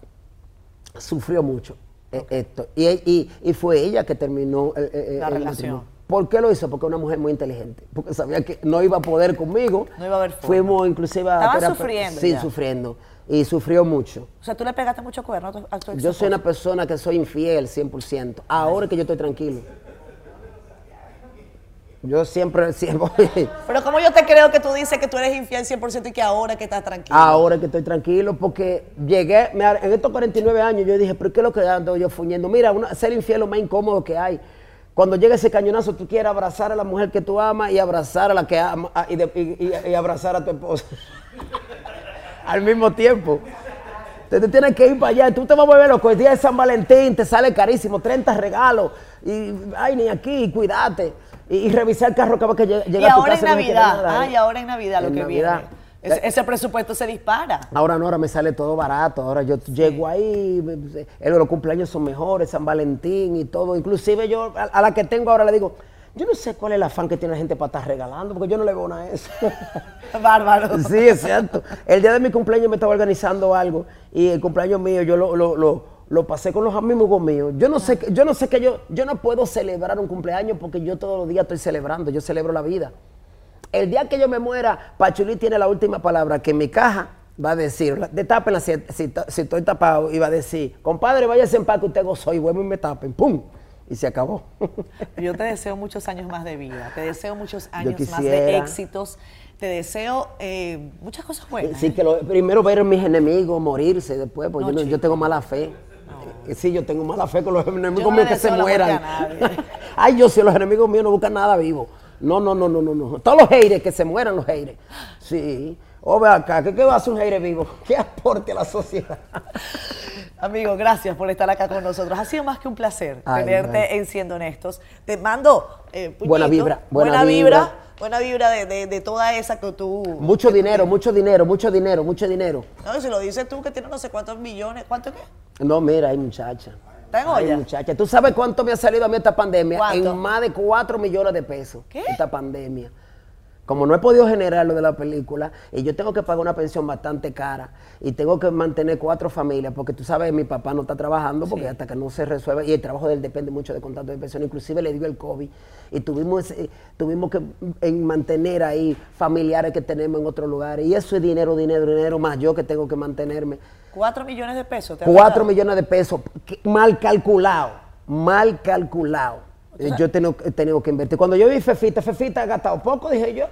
sufrió mucho eh, esto. Y, y- y fue ella que terminó eh, eh,
La
el
relación.
matrimonio. ¿Por qué lo hizo? Porque una mujer muy inteligente. Porque sabía que no iba a poder conmigo.
No iba a haber forma.
Fuimos inclusive a
Estaban sufriendo
Sí,
ya.
sufriendo. Y sufrió mucho.
O sea, tú le pegaste mucho cuerno a tu, a tu
Yo soy una persona que soy infiel 100%. Ahora que yo estoy tranquilo. Yo siempre, siempre
Pero como yo te creo que tú dices que tú eres infiel 100% y que ahora que estás tranquilo.
Ahora que estoy tranquilo porque llegué, en estos 49 años yo dije, pero ¿qué es lo que ando yo fuñendo? Mira, una- ser infiel es lo más incómodo que hay. Cuando llega ese cañonazo, tú quieres abrazar a la mujer que tú amas y abrazar a la que ama a- y, de- y- y- y abrazar a tu esposa. Al mismo tiempo. Te tienes que ir para allá. Tú te vas a volver loco. El día de San Valentín te sale carísimo, 30 regalos. Y, ay, ni aquí, cuídate. Y, y revisar el carro cada vez que llega,
y
a tu
ahora en
casa. quiere
Navidad. Ah, y ahora en Navidad lo
En
que
Navidad.
viene. Ese, ese presupuesto se dispara.
Ahora no, ahora me sale todo barato. Ahora yo llego ahí, los cumpleaños son mejores, San Valentín y todo. Inclusive yo a, a la que tengo ahora le digo, yo no sé cuál es el afán que tiene la gente para estar regalando, porque yo no le veo nada a eso.
Bárbaro.
sí, es cierto. El día de mi cumpleaños me estaba organizando algo y el cumpleaños mío yo lo, lo, lo- lo pasé con los amigos míos. Yo no sé, yo no sé que yo, yo no puedo celebrar un cumpleaños porque yo todos los días estoy celebrando, yo celebro la vida. El día que yo me muera, Pachulí tiene la última palabra, que en mi caja va a decir, detápenla si, si, si estoy tapado, y va a decir, compadre, váyase en paz que usted gozó y vuelvo y me tapen, ¡pum! Y se acabó.
Yo te deseo muchos años más de vida, te deseo muchos años más de éxitos, te deseo eh, muchas cosas buenas.
Sí, que lo- primero ver a mis enemigos morirse después, porque
No,
yo, no- yo tengo mala fe. Sí, yo tengo mala fe con los enemigos
Yo no le
míos que se mueran. Ay, yo si los enemigos míos no buscan nada vivo. No, no, no, no, no, no. Todos los haters, que se mueran los haters. Sí. O ve acá, ¿qué, qué va a hacer un hater vivo? ¿Qué aporte a la sociedad?
Amigo, gracias por estar acá con nosotros. Ha sido más que un placer
Ay,
tenerte en Siendo Honestos. Te mando eh, puñito,
Buena vibra, buena
buena vibra,
vibra.
buena vibra de, de- de toda esa que tú...
Mucho dinero, mucho dinero, mucho dinero, mucho dinero.
No, si lo dices tú que tienes no sé cuántos millones, ¿cuánto qué?
No, mira, hay muchacha.
¿Está en
Ay, muchacha. ¿Tú sabes cuánto me ha salido a mí esta pandemia?
¿Cuánto?
En más de 4 millones de pesos.
¿Qué?
Esta pandemia. Como no he podido generar lo de la película, y yo tengo que pagar una pensión bastante cara, y tengo que mantener cuatro familias, porque tú sabes, mi papá no está trabajando, porque
Sí.
hasta que no se resuelva, y el trabajo de él depende mucho de contrato de pensión, inclusive le dio el COVID, y tuvimos, ese- tuvimos que en mantener ahí familiares que tenemos en otros lugares, y eso es dinero, dinero, dinero, más yo que tengo que mantenerme.
Cuatro millones de pesos. ¿te
Cuatro millones de pesos, mal calculado, mal calculado. Eh, Yo he tenido, he tenido que invertir. Cuando yo vi Fefita, Fefita ha gastado poco, dije yo.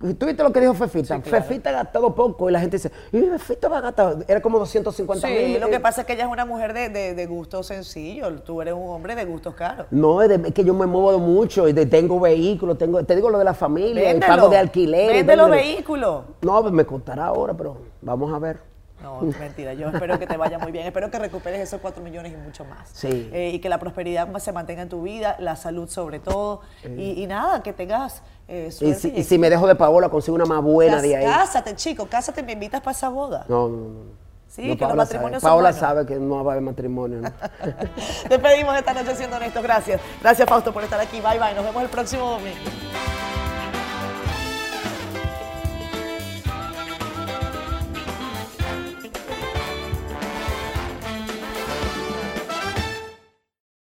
¿Y ¿Tú viste lo que dijo Fefita?
Sí, claro.
Fefita ha gastado poco y la gente dice, ¿y Fefita va a gastar? Era como 250
Sí,
mil.
lo que pasa es que ella es una mujer de, de, de gustos sencillos. Tú eres un hombre de gustos caros.
No, es, de- es que yo me muevo mucho y tengo vehículos, tengo, te digo lo de la familia, el pago de alquiler.
Vende los vehículos.
No, pues me costará ahora, pero vamos a ver.
No, mentira. Yo espero que te vaya muy bien. Espero que recuperes esos cuatro millones y mucho más.
Sí.
Eh, y que la prosperidad se mantenga en tu vida, la salud sobre todo. Y, y nada, que tengas eh,
Y
suerte.
si, y si me dejo de Paola, consigo una más buena de ahí.
Cásate, chico, cásate, me invitas para esa boda.
No, no, no.
Sí,
No,
que los
Paola
matrimonios
sabe.
son
Paola
buenos.
sabe que no va a haber matrimonio. ¿no?
Despedimos esta noche siendo honestos. Gracias. Gracias, Fausto, por estar aquí. Bye, bye. Nos vemos el próximo domingo.